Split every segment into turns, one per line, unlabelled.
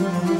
Lord.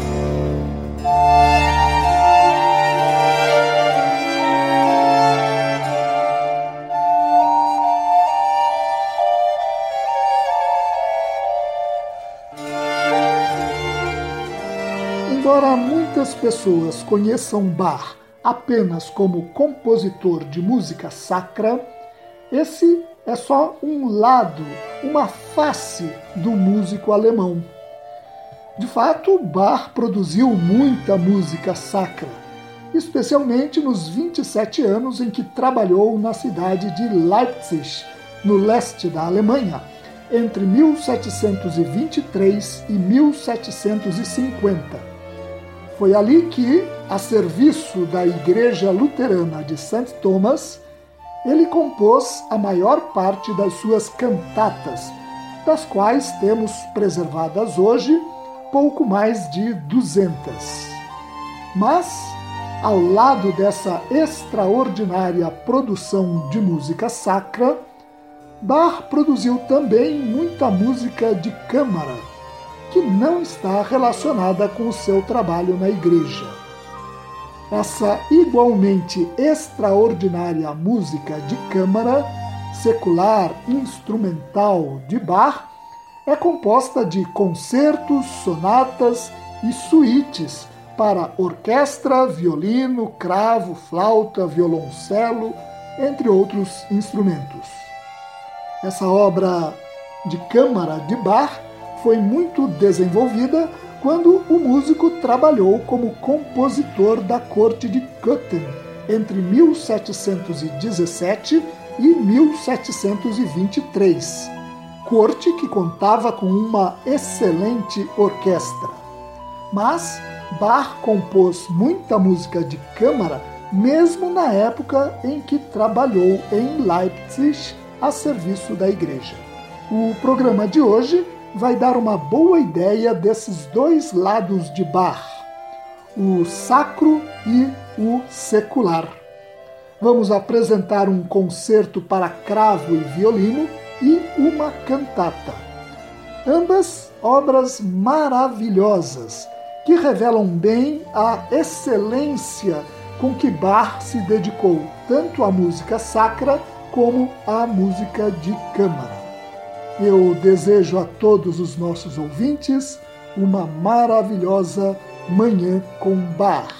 Embora muitas pessoas conheçam Bach apenas como compositor de música sacra, esse é só um lado, uma face do músico alemão. De fato, Bach produziu muita música sacra, especialmente nos 27 anos em que trabalhou na cidade de Leipzig, no leste da Alemanha, entre 1723 e 1750 foi ali que, a serviço da Igreja Luterana de St. Thomas, ele compôs a maior parte das suas cantatas, das quais temos preservadas hoje pouco mais de 200. Mas, ao lado dessa extraordinária produção de música sacra, Bach produziu também muita música de câmara que não está relacionada com o seu trabalho na igreja. Essa igualmente extraordinária música de câmara, secular, instrumental de Bach, é composta de concertos, sonatas e suítes para orquestra, violino, cravo, flauta, violoncelo, entre outros instrumentos. Essa obra de câmara de Bach foi muito desenvolvida quando o músico trabalhou como compositor da corte de Köthen entre 1717 e 1723, corte que contava com uma excelente orquestra. Mas Bach compôs muita música de câmara mesmo na época em que trabalhou em Leipzig a serviço da igreja. O programa de hoje vai dar uma boa ideia desses dois lados de Bach, o sacro e o secular. Vamos apresentar um concerto para cravo e violino e uma cantata. Ambas obras maravilhosas que revelam bem a excelência com que Bach se dedicou tanto à música sacra como à música de câmara. Eu desejo a todos os nossos ouvintes uma maravilhosa Manhã com Bar.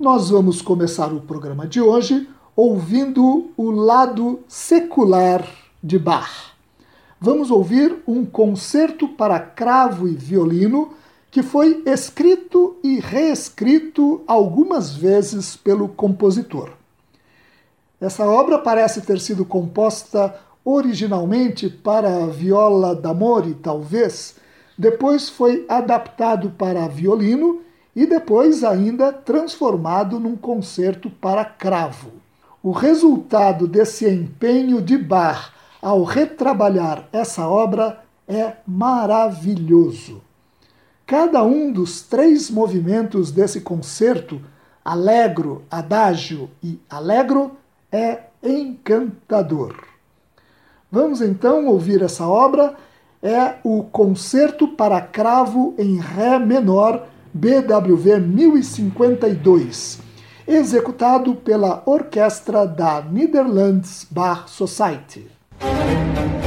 Nós vamos começar o programa de hoje ouvindo o lado secular de Bach vamos ouvir um concerto para cravo e violino que foi escrito e reescrito algumas vezes pelo compositor. Essa obra parece ter sido composta originalmente para viola d'amore, talvez, depois foi adaptado para violino e depois ainda transformado num concerto para cravo. O resultado desse empenho de Bach ao retrabalhar essa obra é maravilhoso. Cada um dos três movimentos desse concerto, Allegro, Adagio e Allegro, é encantador. Vamos então ouvir essa obra. É o Concerto para Cravo em Ré menor, BWV 1052, executado pela orquestra da Netherlands Bar Society.
Thank
you.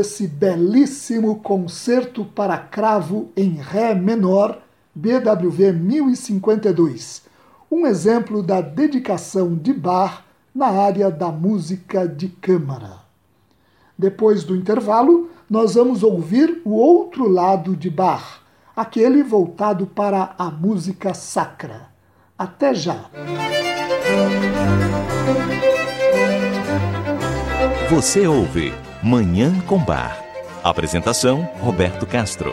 Esse belíssimo concerto para cravo em Ré menor, BWV 1052, um exemplo da dedicação de Bach na área da música de câmara. Depois do intervalo, nós vamos ouvir o outro lado de Bach, aquele voltado para a música sacra. Até já!
Você ouve Manhã com Bar. Apresentação: Roberto Castro.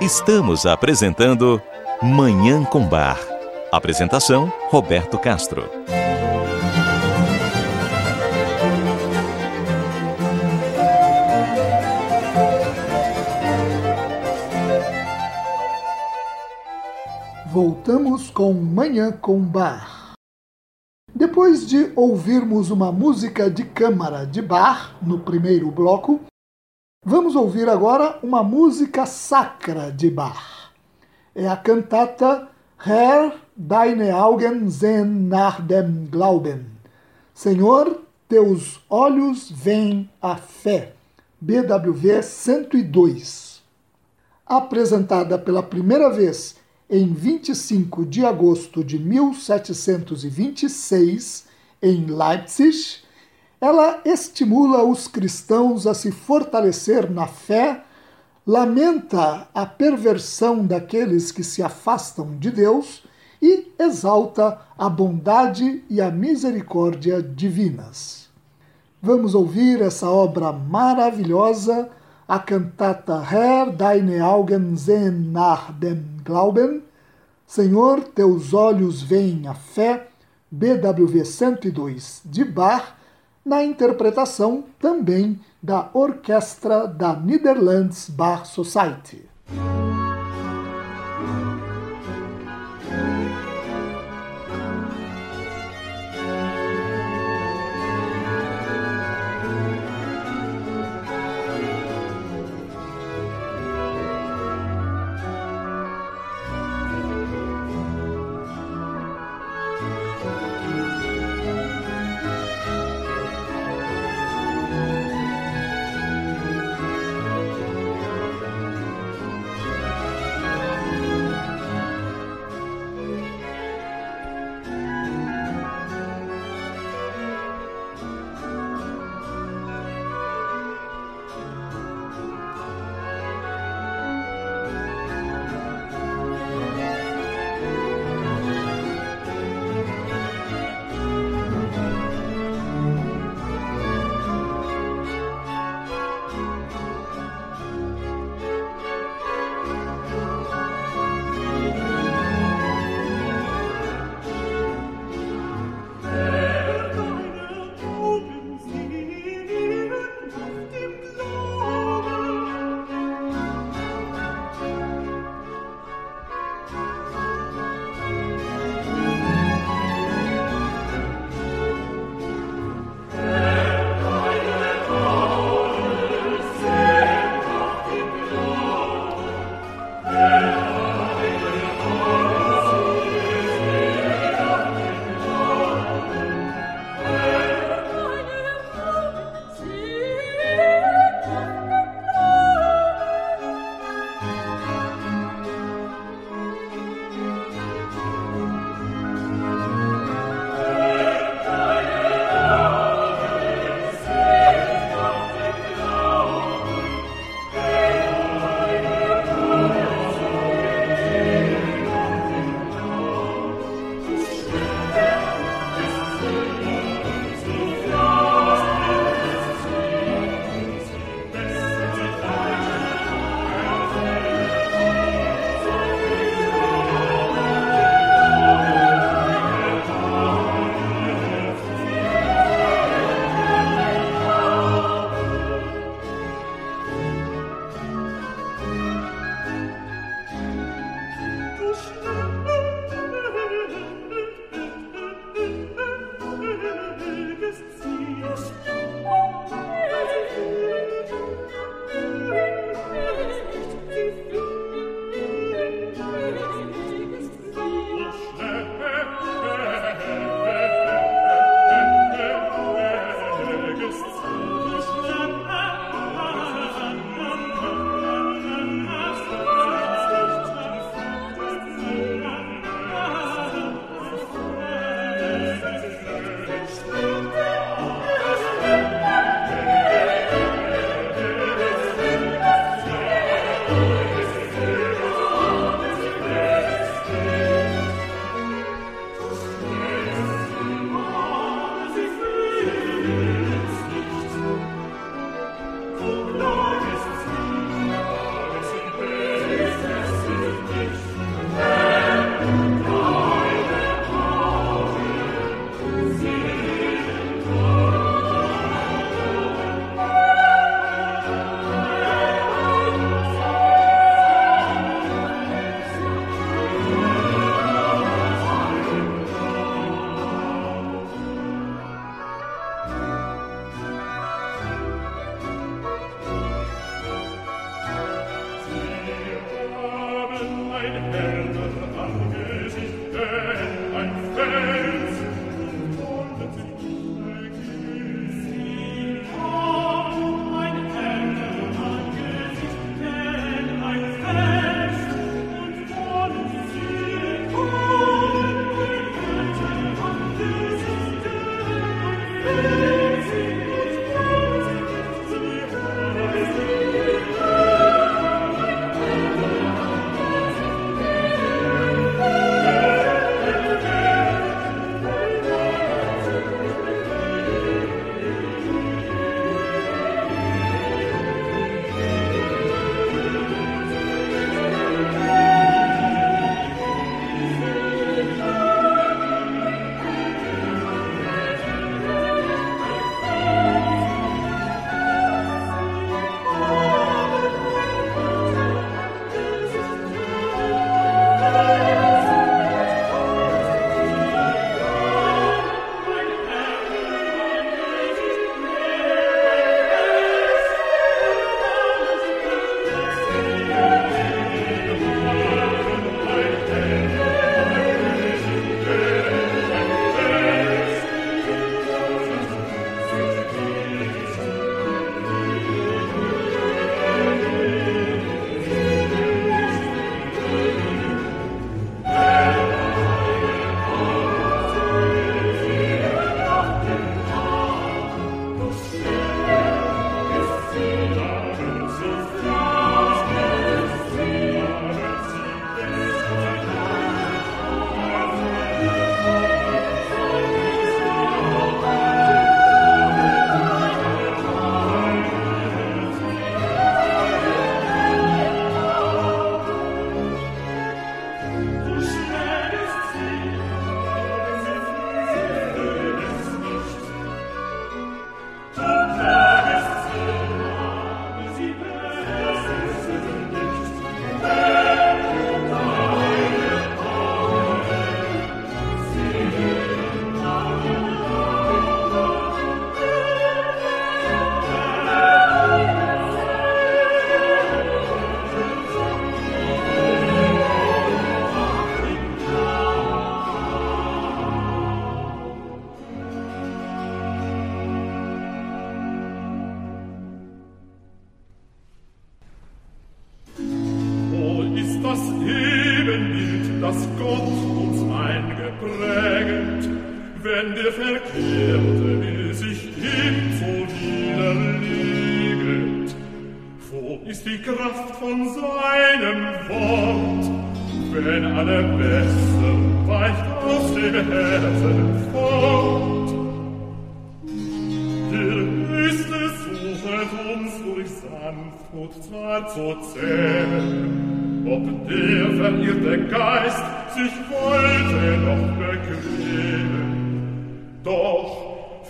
Estamos apresentando Manhã com Bar. Apresentação: Roberto Castro.
Voltamos com Manhã com Bar. Depois de ouvirmos uma música de câmara de bar no primeiro bloco, vamos ouvir agora uma música sacra de bar. É a cantata Herr, deine Augen sehen nach dem Glauben. Senhor, teus olhos veem a fé. BWV 102. Apresentada pela primeira vez em 25 de agosto de 1726, em Leipzig, ela estimula os cristãos a se fortalecer na fé, lamenta a perversão daqueles que se afastam de Deus e exalta a bondade e a misericórdia divinas. Vamos ouvir essa obra maravilhosa a cantata Herr, deine Augen sehen nach dem Glauben, Senhor, teus olhos veem a fé, BWV 102 de Bach, na interpretação também da Orquestra da Netherlands Bar Society.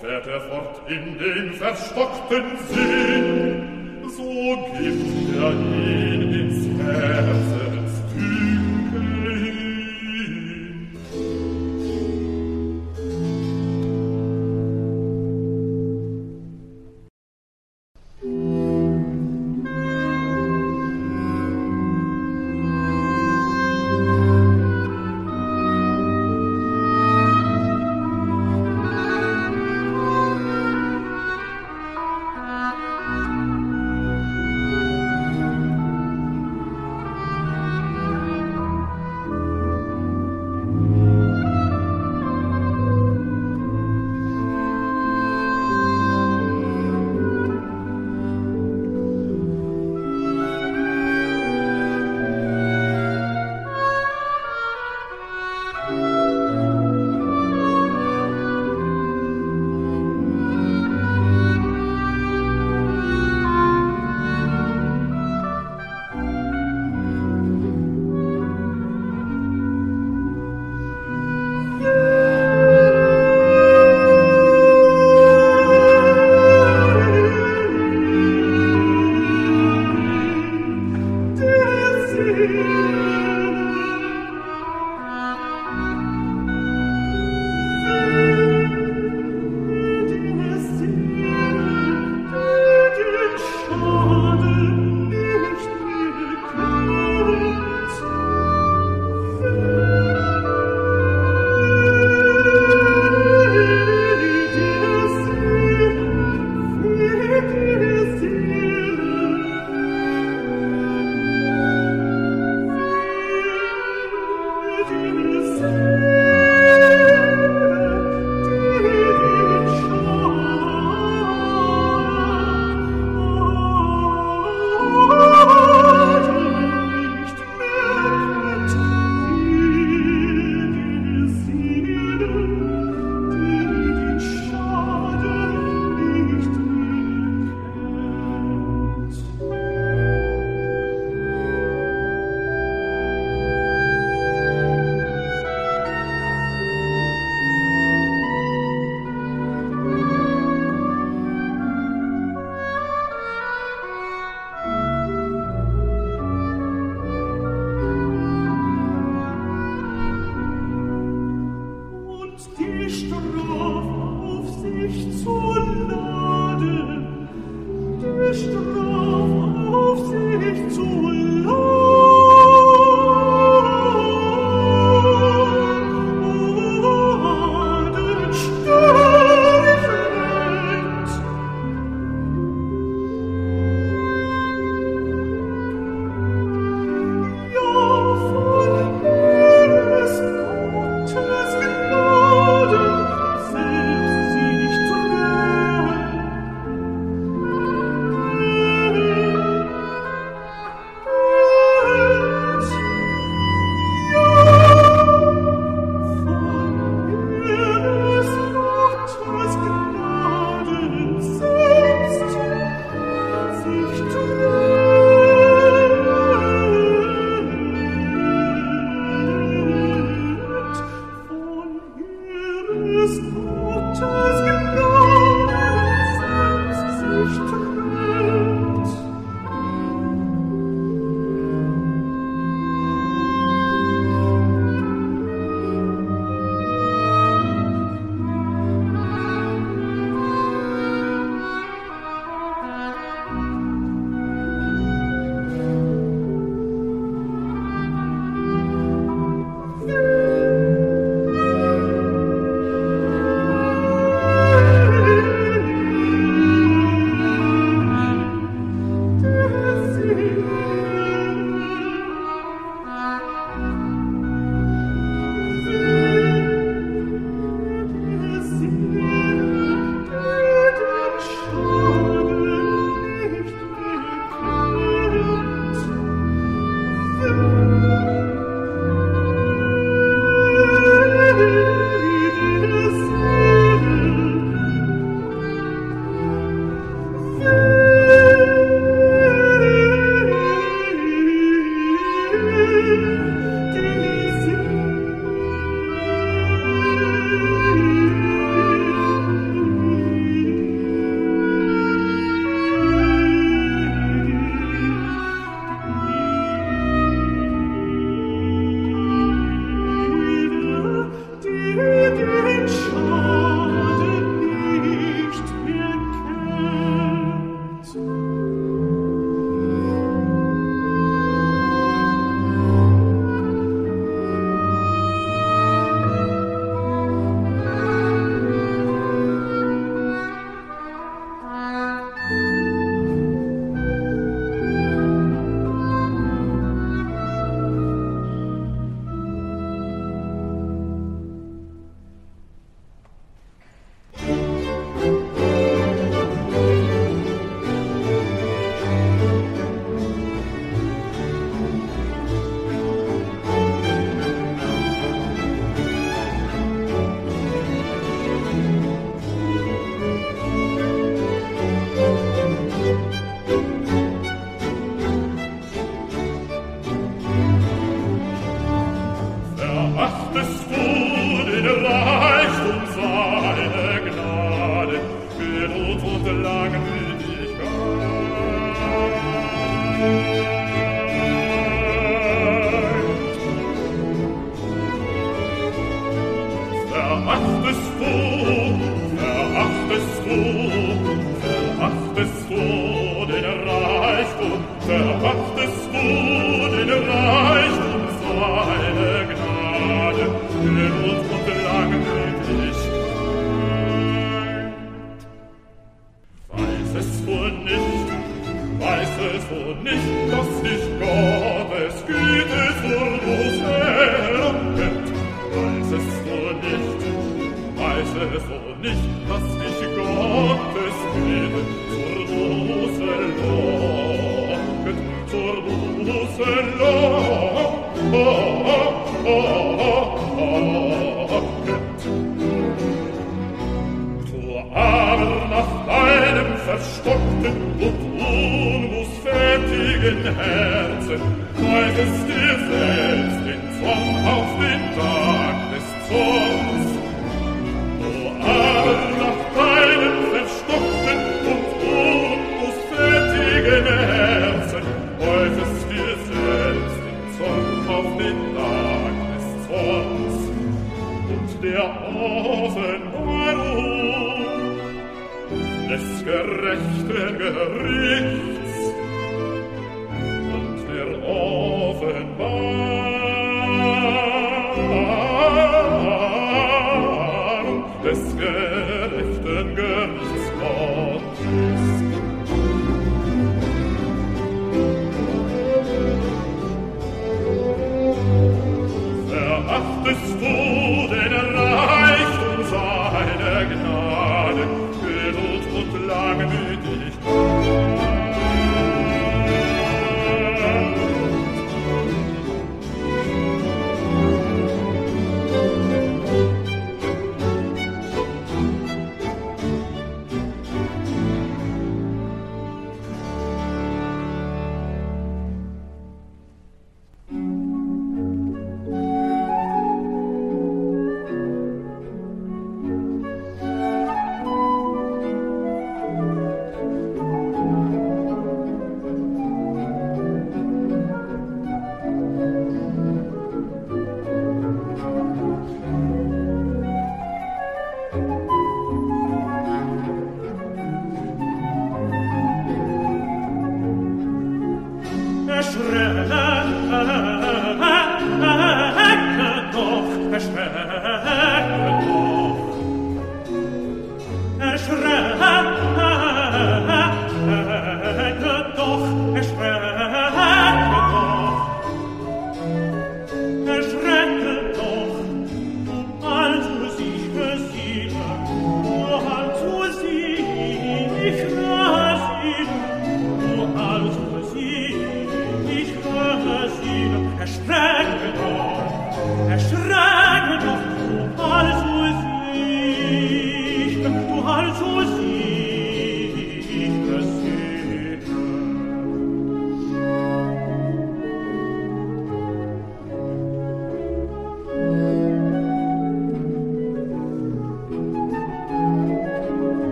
fährt er fort in den verstockten Sinn, so gibt er ihn ins Herze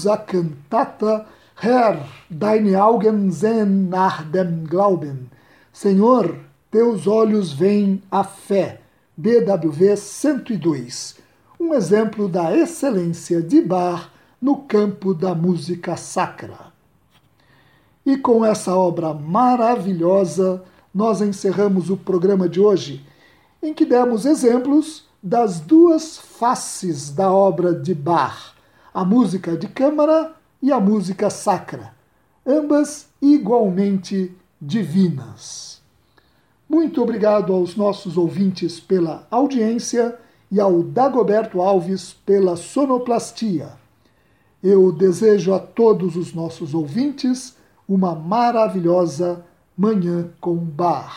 ouvimos a cantata Herr, deine Augen sehen nach dem Glauben. Senhor, teus olhos veem a fé. BWV 102. Um exemplo da excelência de Bach no campo da música sacra. E com essa obra maravilhosa, nós encerramos o programa de hoje, em que demos exemplos das duas faces da obra de Bach a música de câmara e a música sacra, ambas igualmente divinas. Muito obrigado aos nossos ouvintes pela audiência e ao Dagoberto Alves pela sonoplastia. Eu desejo a todos os nossos ouvintes uma maravilhosa Manhã com Bar.